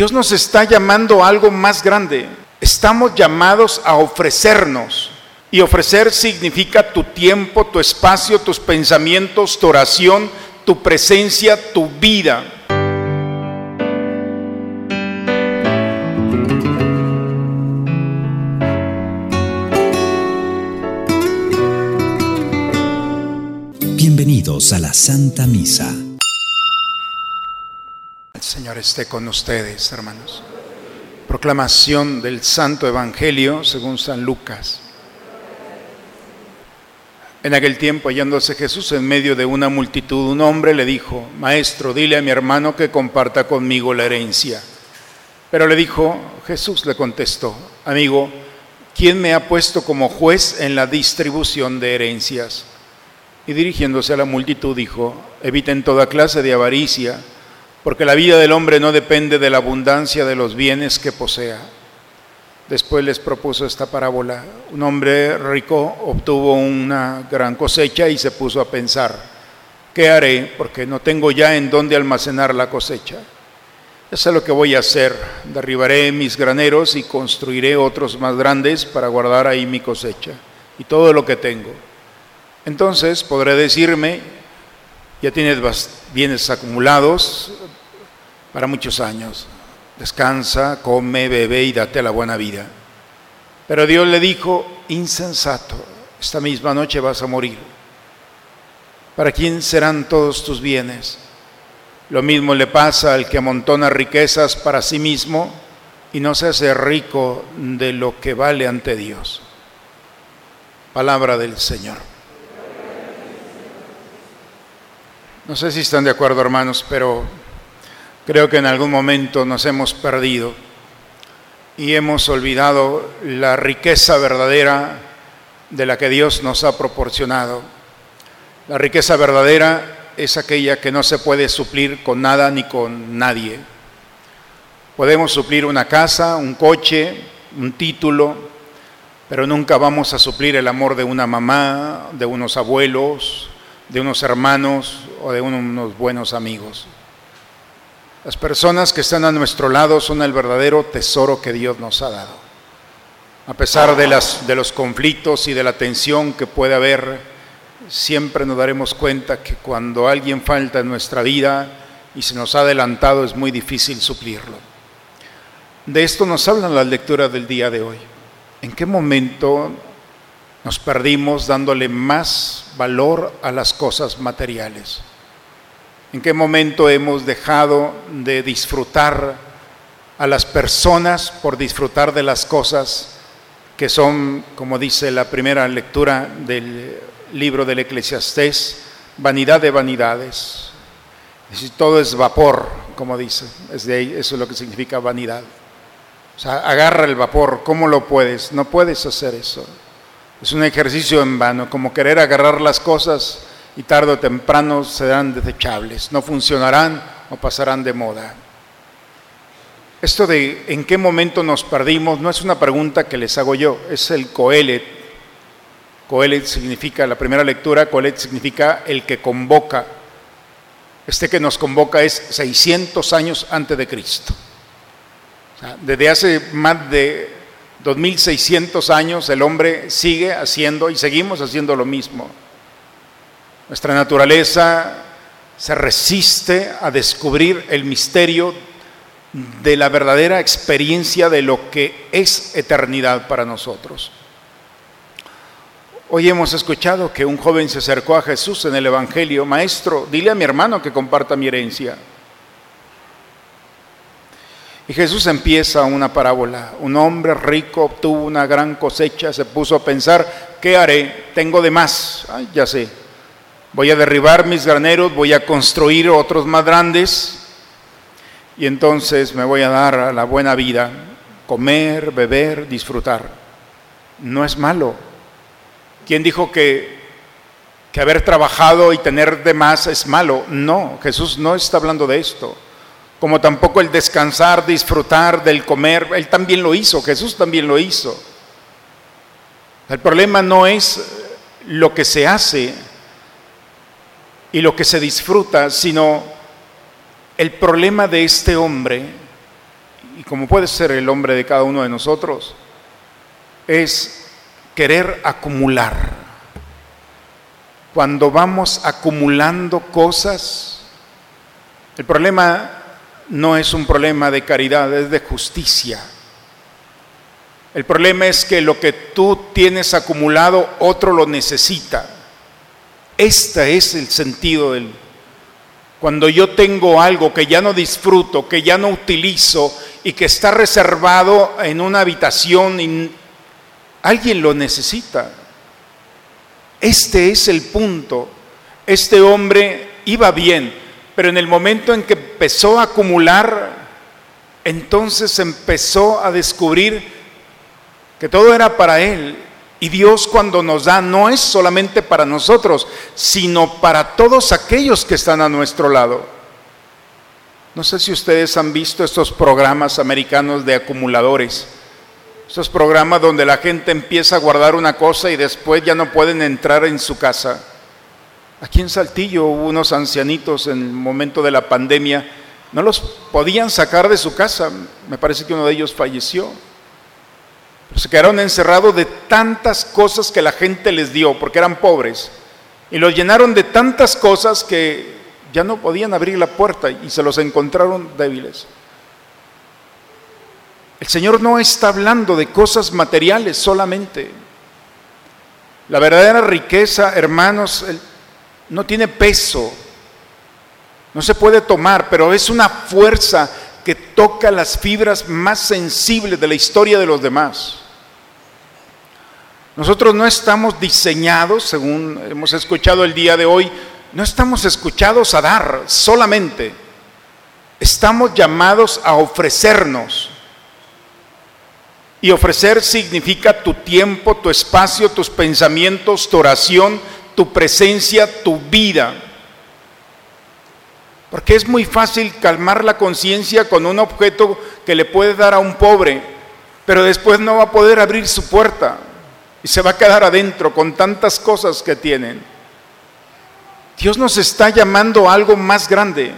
Dios nos está llamando a algo más grande. Estamos llamados a ofrecernos. Y ofrecer significa tu tiempo, tu espacio, tus pensamientos, tu oración, tu presencia, tu vida. Bienvenidos a la Santa Misa. Señor esté con ustedes, hermanos. Proclamación del Santo Evangelio según San Lucas. En aquel tiempo, hallándose Jesús en medio de una multitud, un hombre le dijo, Maestro, dile a mi hermano que comparta conmigo la herencia. Pero le dijo, Jesús le contestó, Amigo, ¿quién me ha puesto como juez en la distribución de herencias? Y dirigiéndose a la multitud dijo, Eviten toda clase de avaricia porque la vida del hombre no depende de la abundancia de los bienes que posea. Después les propuso esta parábola. Un hombre rico obtuvo una gran cosecha y se puso a pensar, ¿qué haré? Porque no tengo ya en dónde almacenar la cosecha. Eso es lo que voy a hacer. Derribaré mis graneros y construiré otros más grandes para guardar ahí mi cosecha y todo lo que tengo. Entonces podré decirme, ya tienes bienes acumulados para muchos años. Descansa, come, bebe y date la buena vida. Pero Dios le dijo, insensato, esta misma noche vas a morir. ¿Para quién serán todos tus bienes? Lo mismo le pasa al que amontona riquezas para sí mismo y no se hace rico de lo que vale ante Dios. Palabra del Señor. No sé si están de acuerdo, hermanos, pero creo que en algún momento nos hemos perdido y hemos olvidado la riqueza verdadera de la que Dios nos ha proporcionado. La riqueza verdadera es aquella que no se puede suplir con nada ni con nadie. Podemos suplir una casa, un coche, un título, pero nunca vamos a suplir el amor de una mamá, de unos abuelos, de unos hermanos o de unos buenos amigos. Las personas que están a nuestro lado son el verdadero tesoro que Dios nos ha dado. A pesar de, los conflictos y de la tensión que puede haber, siempre nos daremos cuenta que cuando alguien falta en nuestra vida y se nos ha adelantado es muy difícil suplirlo. De esto nos hablan las lecturas del día de hoy. ¿En qué momento nos perdimos dándole más valor a las cosas materiales. ¿En qué momento hemos dejado de disfrutar a las personas por disfrutar de las cosas que son, como dice la primera lectura del libro del Eclesiastés, vanidad de vanidades? Es todo es vapor, como dice, es de ahí, eso es lo que significa vanidad. O sea, agarra el vapor, ¿cómo lo puedes? No puedes hacer eso. Es un ejercicio en vano, como querer agarrar las cosas y tarde o temprano serán desechables, no funcionarán o pasarán de moda. Esto de en qué momento nos perdimos no es una pregunta que les hago yo, es el Coelet. Coelet significa, la primera lectura, Coelet significa el que convoca. Este que nos convoca es 600 años antes de Cristo. desde hace más de 2600 años el hombre sigue haciendo y seguimos haciendo lo mismo. Nuestra naturaleza se resiste a descubrir el misterio de la verdadera experiencia de lo que es eternidad para nosotros. Hoy hemos escuchado que un joven se acercó a Jesús en el Evangelio, Maestro, dile a mi hermano que comparta mi herencia. Y Jesús empieza una parábola. Un hombre rico obtuvo una gran cosecha, se puso a pensar, ¿qué haré? Tengo de más. Ay, ya sé. Voy a derribar mis graneros, voy a construir otros más grandes y entonces me voy a dar a la buena vida, comer, beber, disfrutar. No es malo. ¿Quién dijo que, que haber trabajado y tener de más es malo? No, Jesús no está hablando de esto como tampoco el descansar, disfrutar del comer, Él también lo hizo, Jesús también lo hizo. El problema no es lo que se hace y lo que se disfruta, sino el problema de este hombre y como puede ser el hombre de cada uno de nosotros, es querer acumular. Cuando vamos acumulando cosas, el problema no es un problema de caridad, es de justicia. El problema es que lo que tú tienes acumulado, otro lo necesita. Este es el sentido del... Cuando yo tengo algo que ya no disfruto, que ya no utilizo y que está reservado en una habitación y alguien lo necesita. Este es el punto. Este hombre iba bien, pero en el momento en que empezó a acumular, entonces empezó a descubrir que todo era para Él. Y Dios cuando nos da no es solamente para nosotros, sino para todos aquellos que están a nuestro lado. No sé si ustedes han visto estos programas americanos de acumuladores. Estos programas donde la gente empieza a guardar una cosa y después ya no pueden entrar en su casa. Aquí en Saltillo hubo unos ancianitos en el momento de la pandemia, no los podían sacar de su casa. Me parece que uno de ellos falleció. Se quedaron encerrados de tantas cosas que la gente les dio, porque eran pobres. Y los llenaron de tantas cosas que ya no podían abrir la puerta y se los encontraron débiles. El Señor no está hablando de cosas materiales solamente. La verdadera riqueza, hermanos, no tiene peso, no se puede tomar, pero es una fuerza que toca las fibras más sensibles de la historia de los demás. Nosotros no estamos diseñados, según hemos escuchado el día de hoy, no estamos escuchados a dar solamente, estamos llamados a ofrecernos. Y ofrecer significa tu tiempo, tu espacio, tus pensamientos, tu oración, tu presencia, tu vida. Porque es muy fácil calmar la conciencia con un objeto que le puede dar a un pobre, pero después no va a poder abrir su puerta y se va a quedar adentro con tantas cosas que tienen. Dios nos está llamando a algo más grande,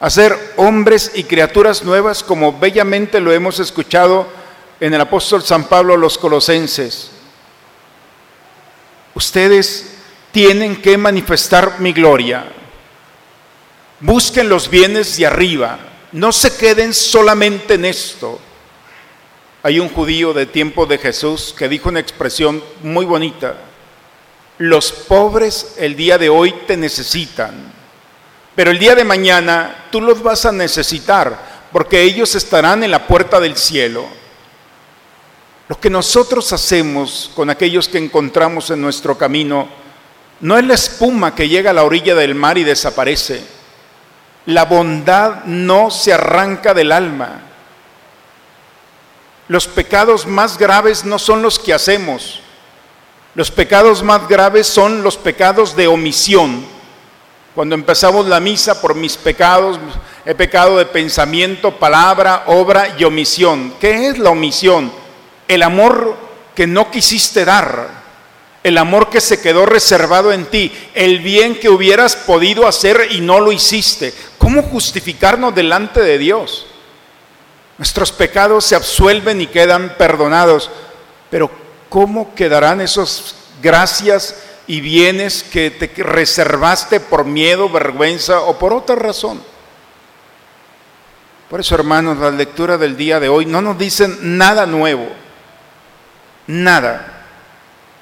a ser hombres y criaturas nuevas como bellamente lo hemos escuchado en el apóstol San Pablo a los colosenses. Ustedes tienen que manifestar mi gloria. Busquen los bienes de arriba. No se queden solamente en esto. Hay un judío de tiempo de Jesús que dijo una expresión muy bonita. Los pobres el día de hoy te necesitan, pero el día de mañana tú los vas a necesitar porque ellos estarán en la puerta del cielo. Lo que nosotros hacemos con aquellos que encontramos en nuestro camino no es la espuma que llega a la orilla del mar y desaparece. La bondad no se arranca del alma. Los pecados más graves no son los que hacemos. Los pecados más graves son los pecados de omisión. Cuando empezamos la misa por mis pecados, he pecado de pensamiento, palabra, obra y omisión. ¿Qué es la omisión? el amor que no quisiste dar, el amor que se quedó reservado en ti, el bien que hubieras podido hacer y no lo hiciste. ¿Cómo justificarnos delante de Dios? Nuestros pecados se absuelven y quedan perdonados, pero ¿cómo quedarán esas gracias y bienes que te reservaste por miedo, vergüenza o por otra razón? Por eso, hermanos, la lectura del día de hoy no nos dicen nada nuevo nada.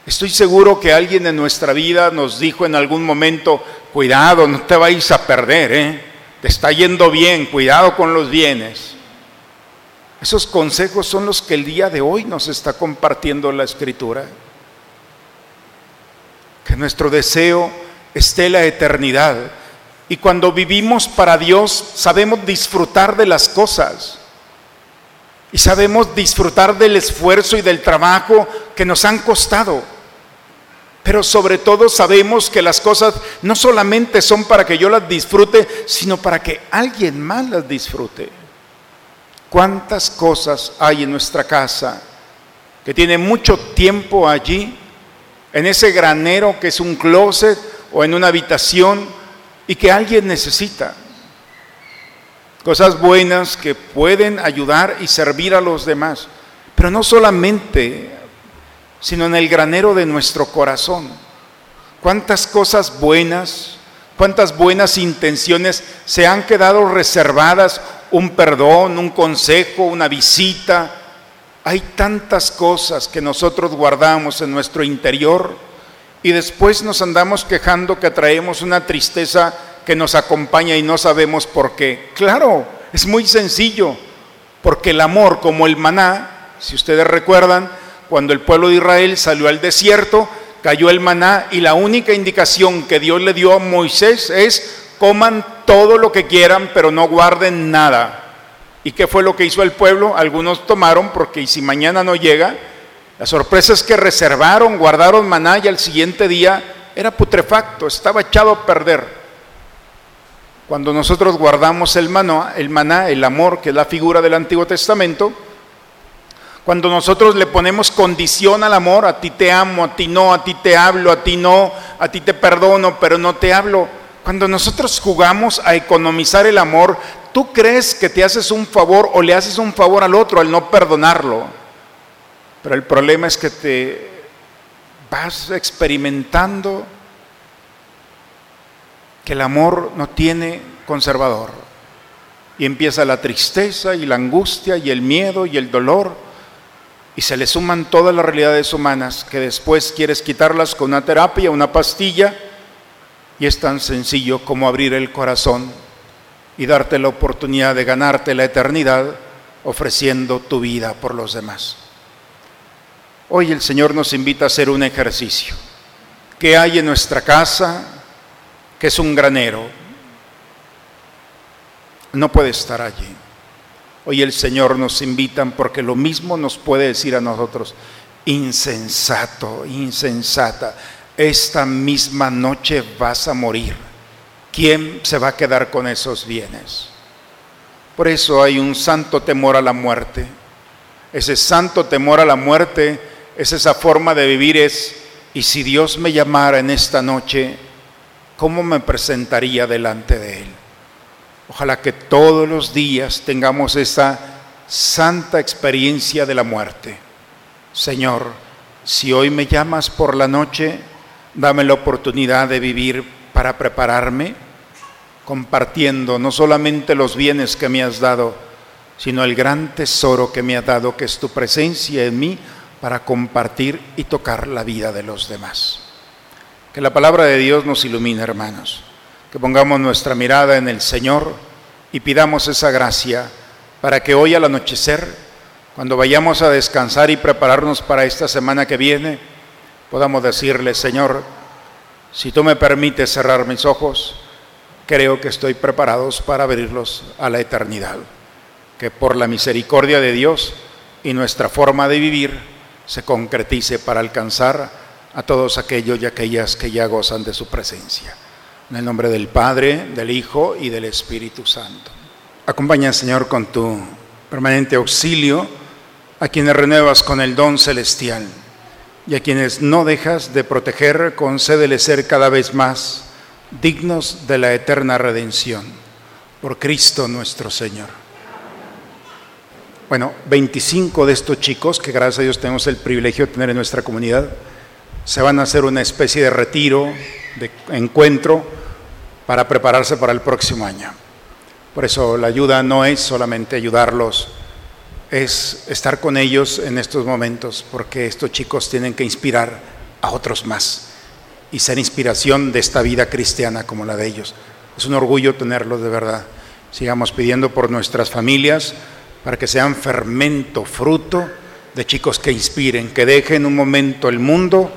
Estoy seguro que alguien en nuestra vida nos dijo en algún momento, cuidado, no te vais a perder, ¿eh? te está yendo bien, cuidado con los bienes. Esos consejos son los que el día de hoy nos está compartiendo la escritura. Que nuestro deseo esté la eternidad. Y cuando vivimos para Dios sabemos disfrutar de las cosas y sabemos disfrutar del esfuerzo y del trabajo que nos han costado. Pero sobre todo sabemos que las cosas no solamente son para que yo las disfrute, sino para que alguien más las disfrute. ¿Cuántas cosas hay en nuestra casa que tiene mucho tiempo allí, en ese granero que es un closet o en una habitación y que alguien necesita? cosas buenas que pueden ayudar y servir a los demás, pero no solamente, sino en el granero de nuestro corazón. ¿Cuántas cosas buenas, cuántas buenas intenciones se han quedado reservadas? Un perdón, un consejo, una visita. Hay tantas cosas que nosotros guardamos en nuestro interior y después nos andamos quejando que traemos una tristeza que nos acompaña y no sabemos por qué. Claro, es muy sencillo, porque el amor como el maná, si ustedes recuerdan, cuando el pueblo de Israel salió al desierto, cayó el maná y la única indicación que Dios le dio a Moisés es coman todo lo que quieran, pero no guarden nada. ¿Y qué fue lo que hizo el pueblo? Algunos tomaron porque si mañana no llega, la sorpresa es que reservaron, guardaron maná y al siguiente día era putrefacto, estaba echado a perder. Cuando nosotros guardamos el maná, el maná, el amor, que es la figura del Antiguo Testamento, cuando nosotros le ponemos condición al amor, a ti te amo, a ti no, a ti te hablo, a ti no, a ti te perdono, pero no te hablo. Cuando nosotros jugamos a economizar el amor, tú crees que te haces un favor o le haces un favor al otro al no perdonarlo. Pero el problema es que te vas experimentando que el amor no tiene conservador. Y empieza la tristeza y la angustia y el miedo y el dolor. Y se le suman todas las realidades humanas que después quieres quitarlas con una terapia, una pastilla. Y es tan sencillo como abrir el corazón y darte la oportunidad de ganarte la eternidad ofreciendo tu vida por los demás. Hoy el Señor nos invita a hacer un ejercicio. ¿Qué hay en nuestra casa? Que es un granero. No puede estar allí. Hoy el Señor nos invita porque lo mismo nos puede decir a nosotros, insensato, insensata, esta misma noche vas a morir. ¿Quién se va a quedar con esos bienes? Por eso hay un santo temor a la muerte. Ese santo temor a la muerte es esa forma de vivir es, y si Dios me llamara en esta noche, ¿cómo me presentaría delante de Él? Ojalá que todos los días tengamos esa santa experiencia de la muerte. Señor, si hoy me llamas por la noche, dame la oportunidad de vivir para prepararme, compartiendo no solamente los bienes que me has dado, sino el gran tesoro que me has dado, que es tu presencia en mí para compartir y tocar la vida de los demás. Que la palabra de Dios nos ilumine, hermanos. Que pongamos nuestra mirada en el Señor y pidamos esa gracia para que hoy al anochecer, cuando vayamos a descansar y prepararnos para esta semana que viene, podamos decirle, Señor, si tú me permites cerrar mis ojos, creo que estoy preparados para abrirlos a la eternidad. Que por la misericordia de Dios y nuestra forma de vivir, se concretice para alcanzar a todos aquellos y aquellas que ya gozan de su presencia. En el nombre del Padre, del Hijo y del Espíritu Santo. Acompaña, Señor, con tu permanente auxilio a quienes renuevas con el don celestial y a quienes no dejas de proteger, concédele ser cada vez más dignos de la eterna redención. Por Cristo nuestro Señor. Bueno, 25 de estos chicos, que gracias a Dios tenemos el privilegio de tener en nuestra comunidad, se van a hacer una especie de retiro, de encuentro, para prepararse para el próximo año. Por eso la ayuda no es solamente ayudarlos, es estar con ellos en estos momentos, porque estos chicos tienen que inspirar a otros más y ser inspiración de esta vida cristiana como la de ellos. Es un orgullo tenerlos de verdad. Sigamos pidiendo por nuestras familias, para que sean fermento, fruto de chicos que inspiren, que dejen un momento el mundo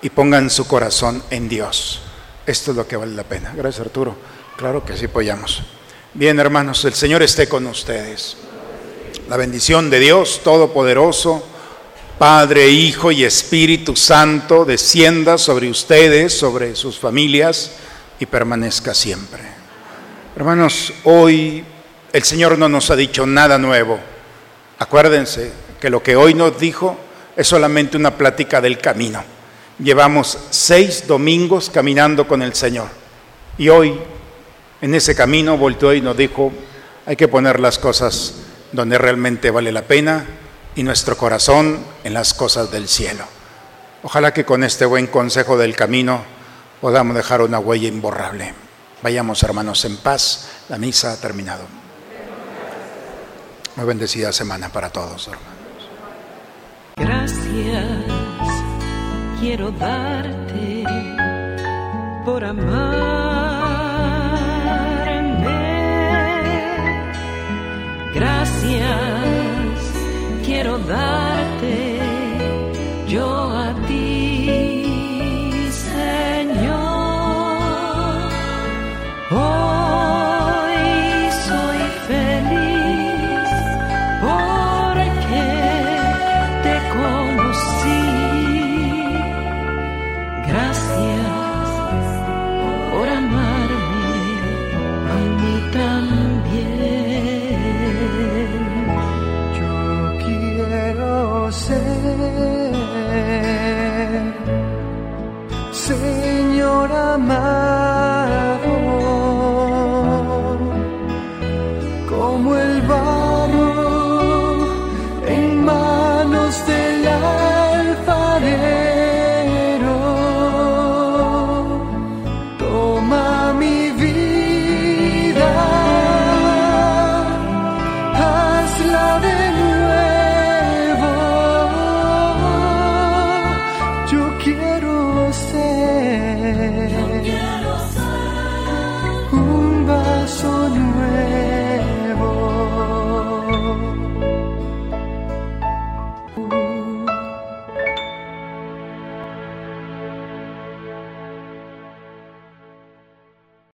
y pongan su corazón en Dios. Esto es lo que vale la pena. Gracias Arturo. Claro que sí apoyamos. Bien hermanos, el Señor esté con ustedes. La bendición de Dios Todopoderoso, Padre, Hijo y Espíritu Santo, descienda sobre ustedes, sobre sus familias y permanezca siempre. Hermanos, hoy el Señor no nos ha dicho nada nuevo. Acuérdense que lo que hoy nos dijo es solamente una plática del camino. Llevamos seis domingos caminando con el Señor. Y hoy, en ese camino, volteó y nos dijo, Hay que poner las cosas donde realmente vale la pena y nuestro corazón en las cosas del cielo. Ojalá que con este buen consejo del camino podamos dejar una huella imborrable. Vayamos hermanos en paz. La misa ha terminado. Muy bendecida semana para todos, hermanos. Gracias quiero darte por amarme. Gracias quiero darte